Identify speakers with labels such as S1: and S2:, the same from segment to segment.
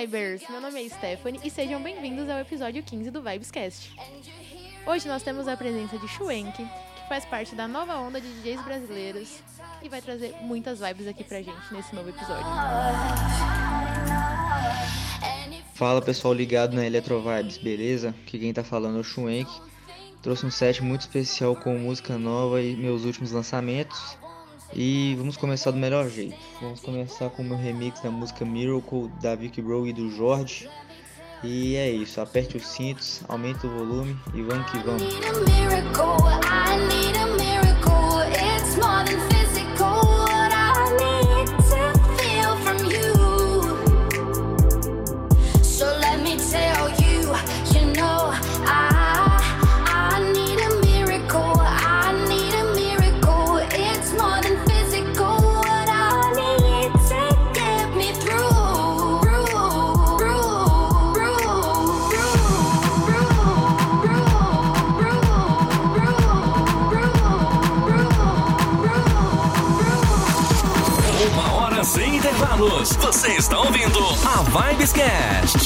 S1: Vibers! Meu nome é Stephanie e sejam bem-vindos ao episódio 15 do Vibescast. Hoje nós temos a presença de Schwenk, que faz parte da nova onda de DJs brasileiros e vai trazer muitas vibes aqui pra gente nesse novo episódio.
S2: Fala pessoal ligado na Electro Vibes, beleza? Aqui quem tá falando é o Schwenk. Trouxe um set muito especial com música nova e meus últimos lançamentos. E vamos começar do melhor jeito. Vamos começar com o meu remix da música Miracle da Vicky Bro e do Jorge. E é isso, aperte os cintos, aumente o volume e vamos que vamos.
S3: na Vibescast.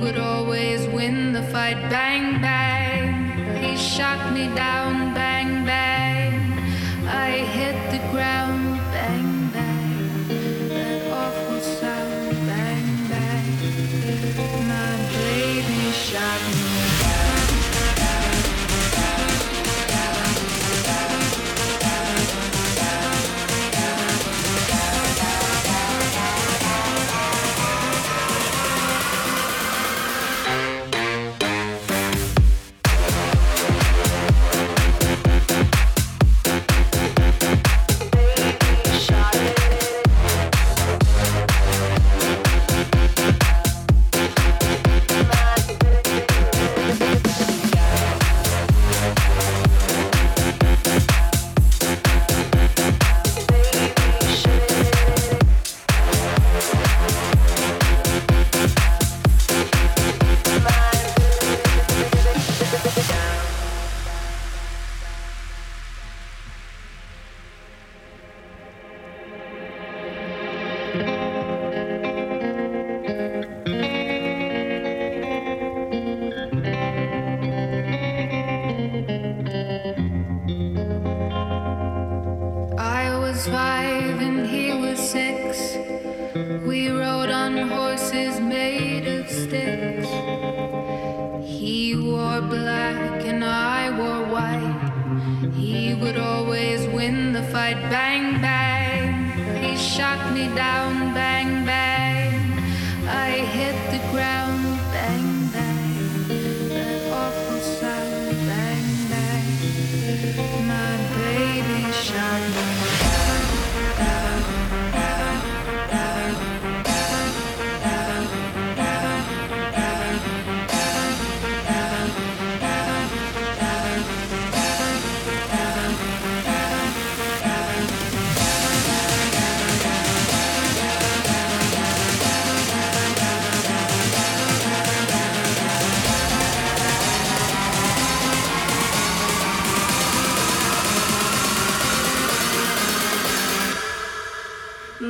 S4: would always win the fight. Bang, bang. He shot me down. when he was six. We rode on horses made of sticks. He wore black and I wore white. He would always win the fight. Bang, bang. He shot me down, bang.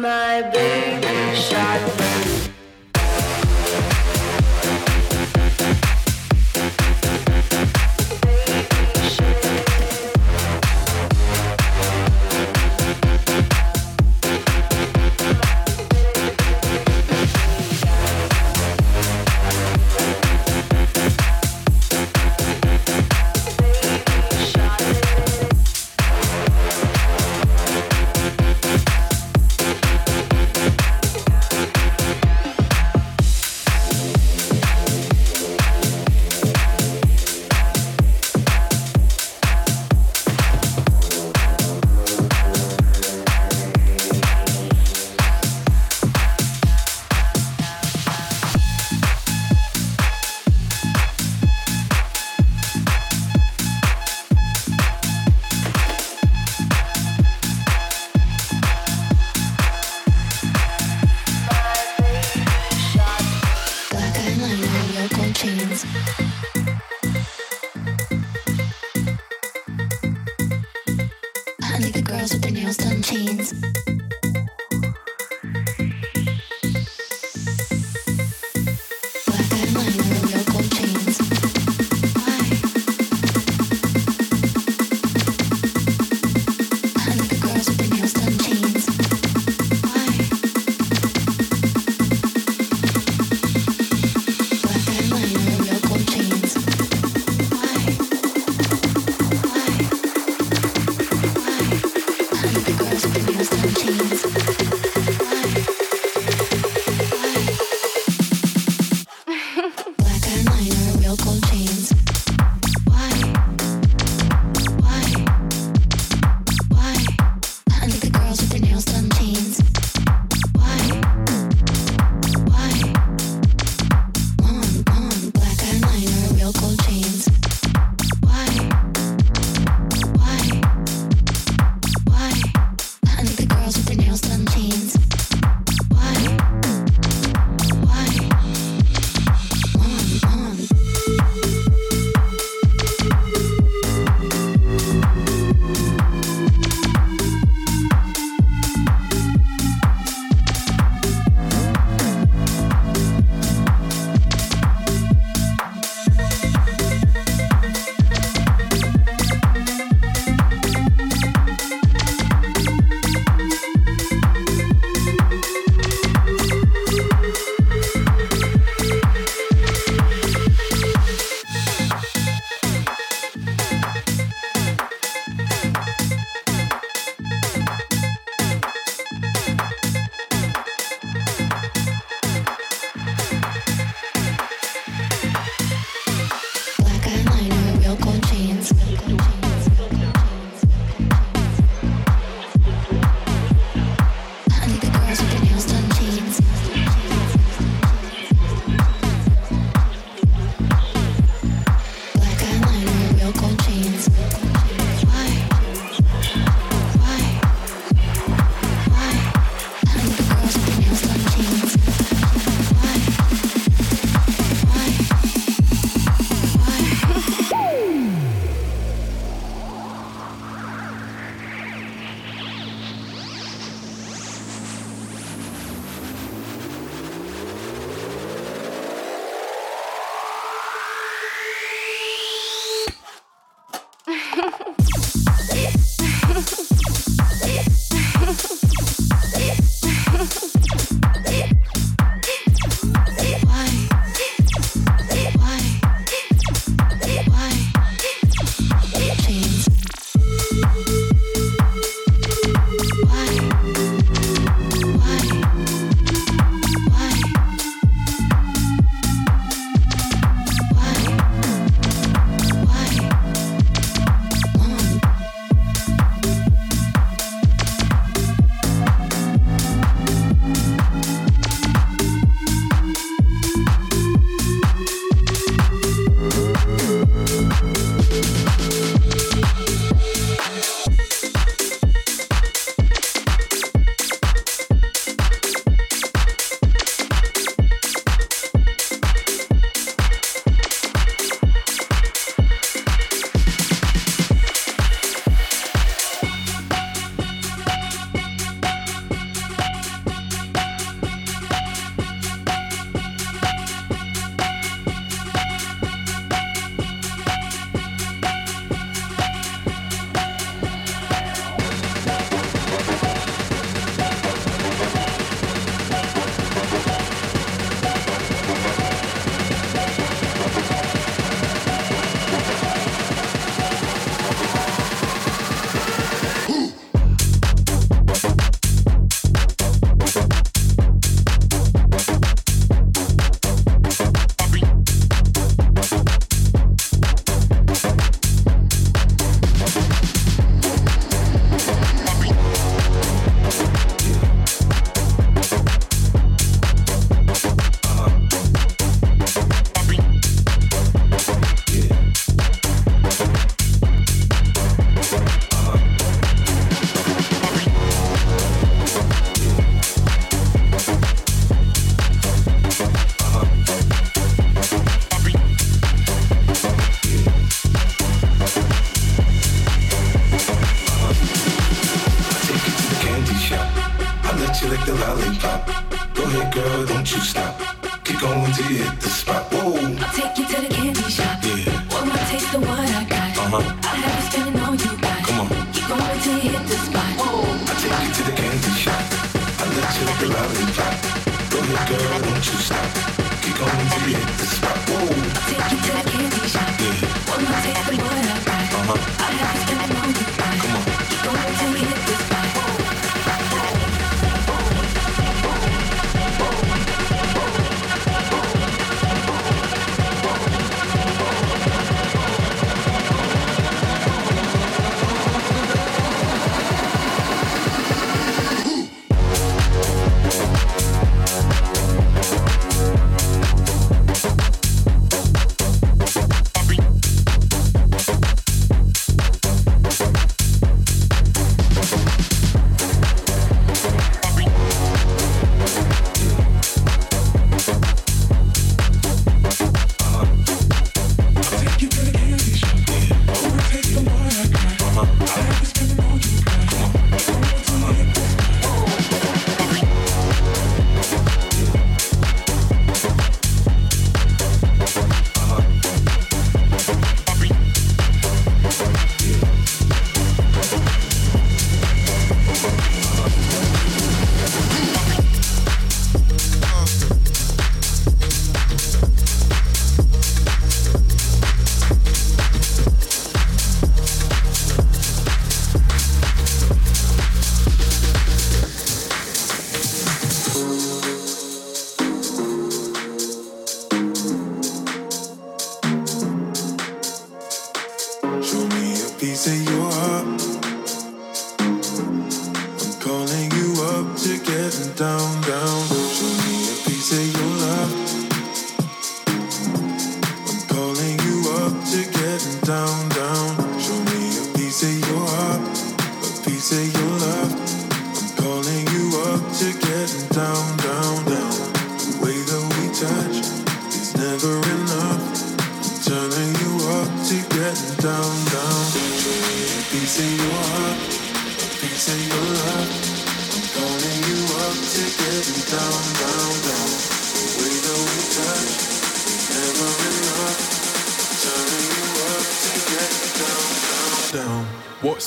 S4: my baby shot.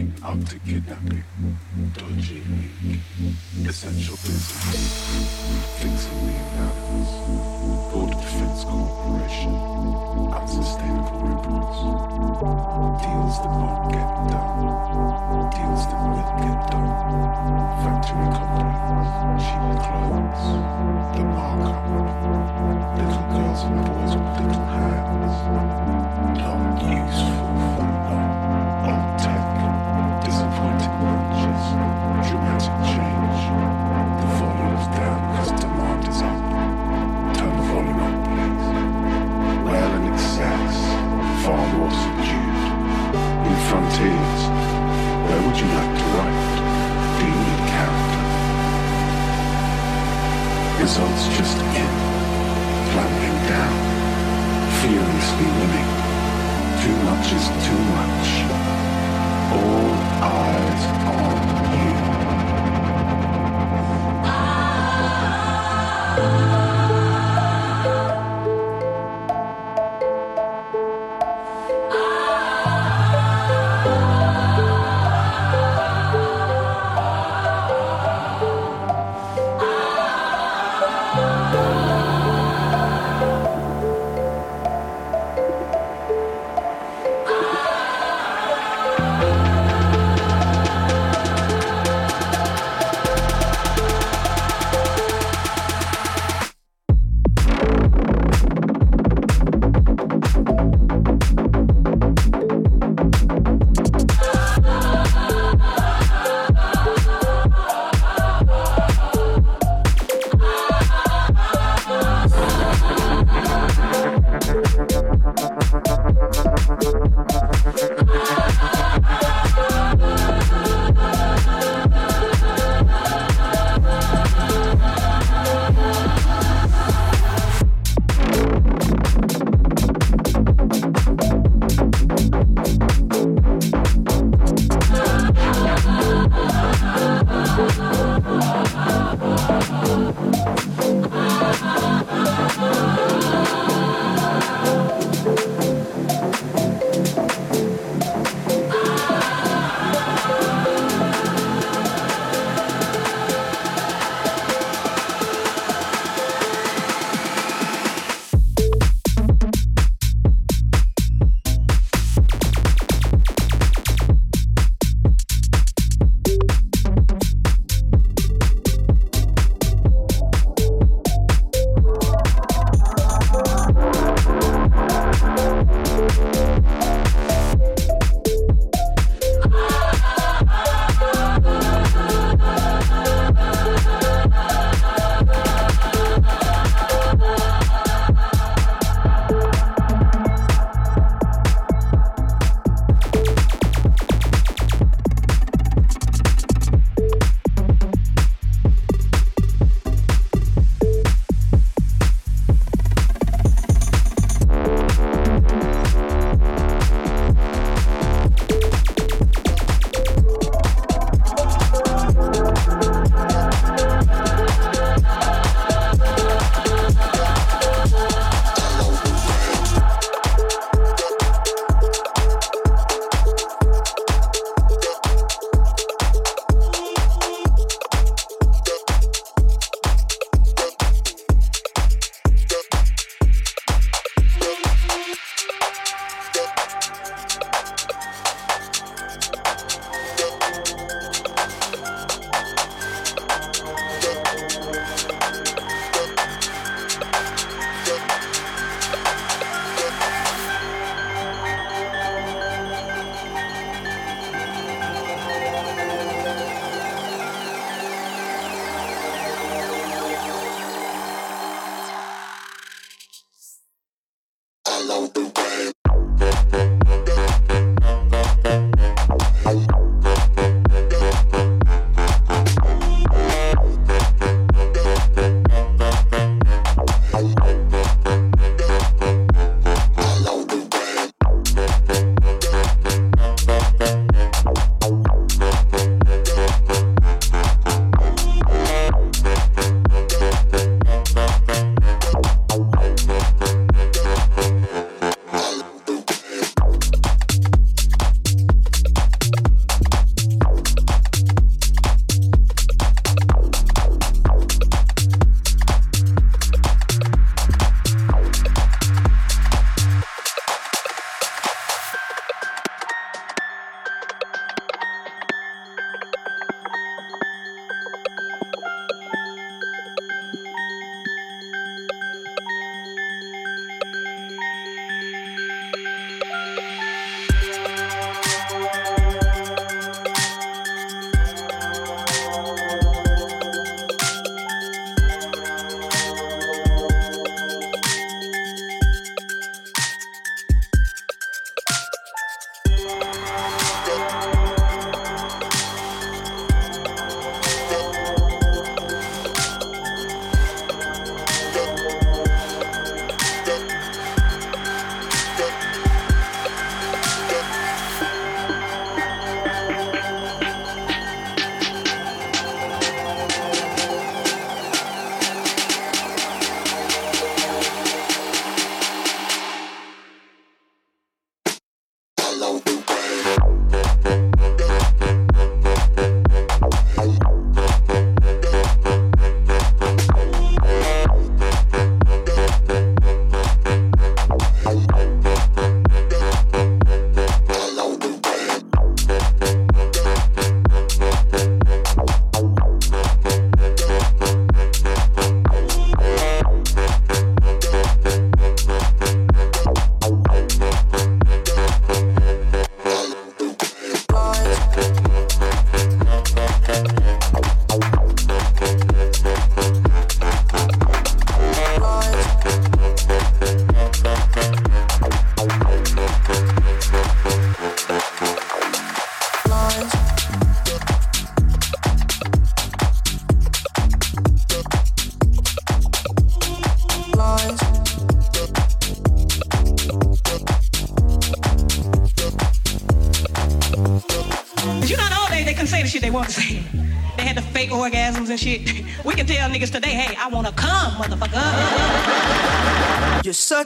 S5: Bugging up to kidnapping, dodgy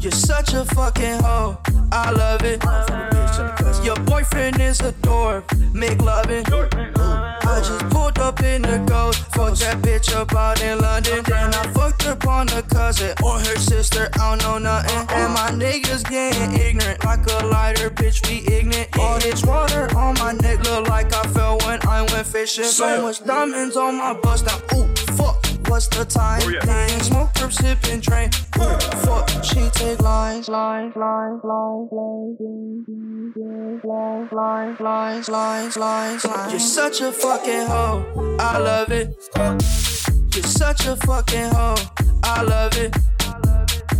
S6: You're such a fucking hoe. I love it. Your boyfriend is a dork. Make loving. I just pulled up in the ghost. Fucked that bitch up out in London. Then I fucked up on her cousin or her sister. I don't know nothing. And my niggas getting ignorant. Like a lighter, bitch, we ignorant. All this water on my neck look like I fell when I went fishing. So much diamonds on my bust now. Ooh, fuck. What's the time? Oh, Playing smoke, perp, sipping, train. Fuck. She take lines, lines, lines, lines, lines, lines, lines, lines, lines, lines, lines. You're such a fucking hoe. I love it. You're such a fucking hoe. I love it.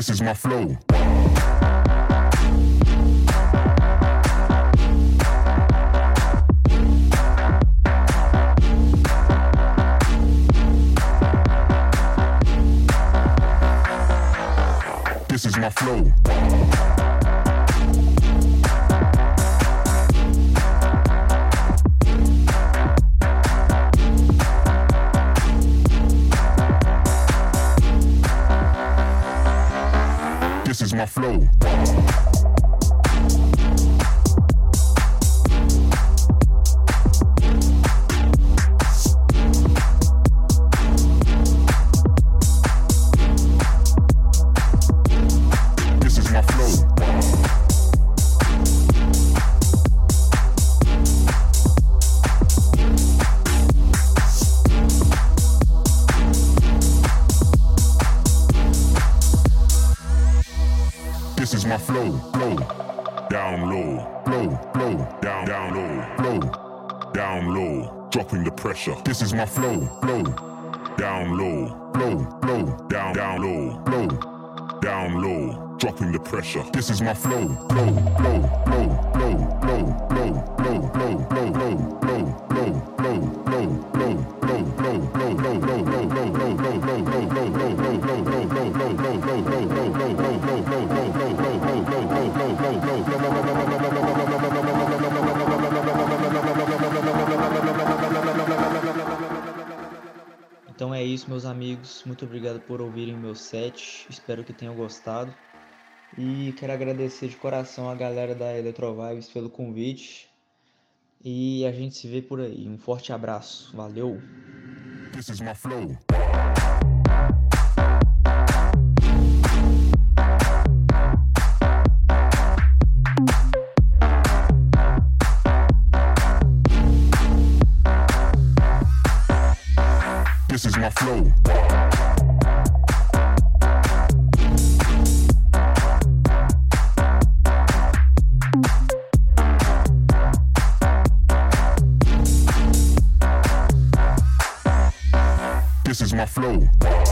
S7: this is
S8: my flow. This is my flow. flow.
S2: isso, meus amigos. Muito obrigado por ouvirem o meu set. Espero que tenham gostado. E quero agradecer de coração a galera da Eletrovibes pelo convite. E a gente se vê por aí. Um forte abraço. Valeu!
S8: flow. This is my flow.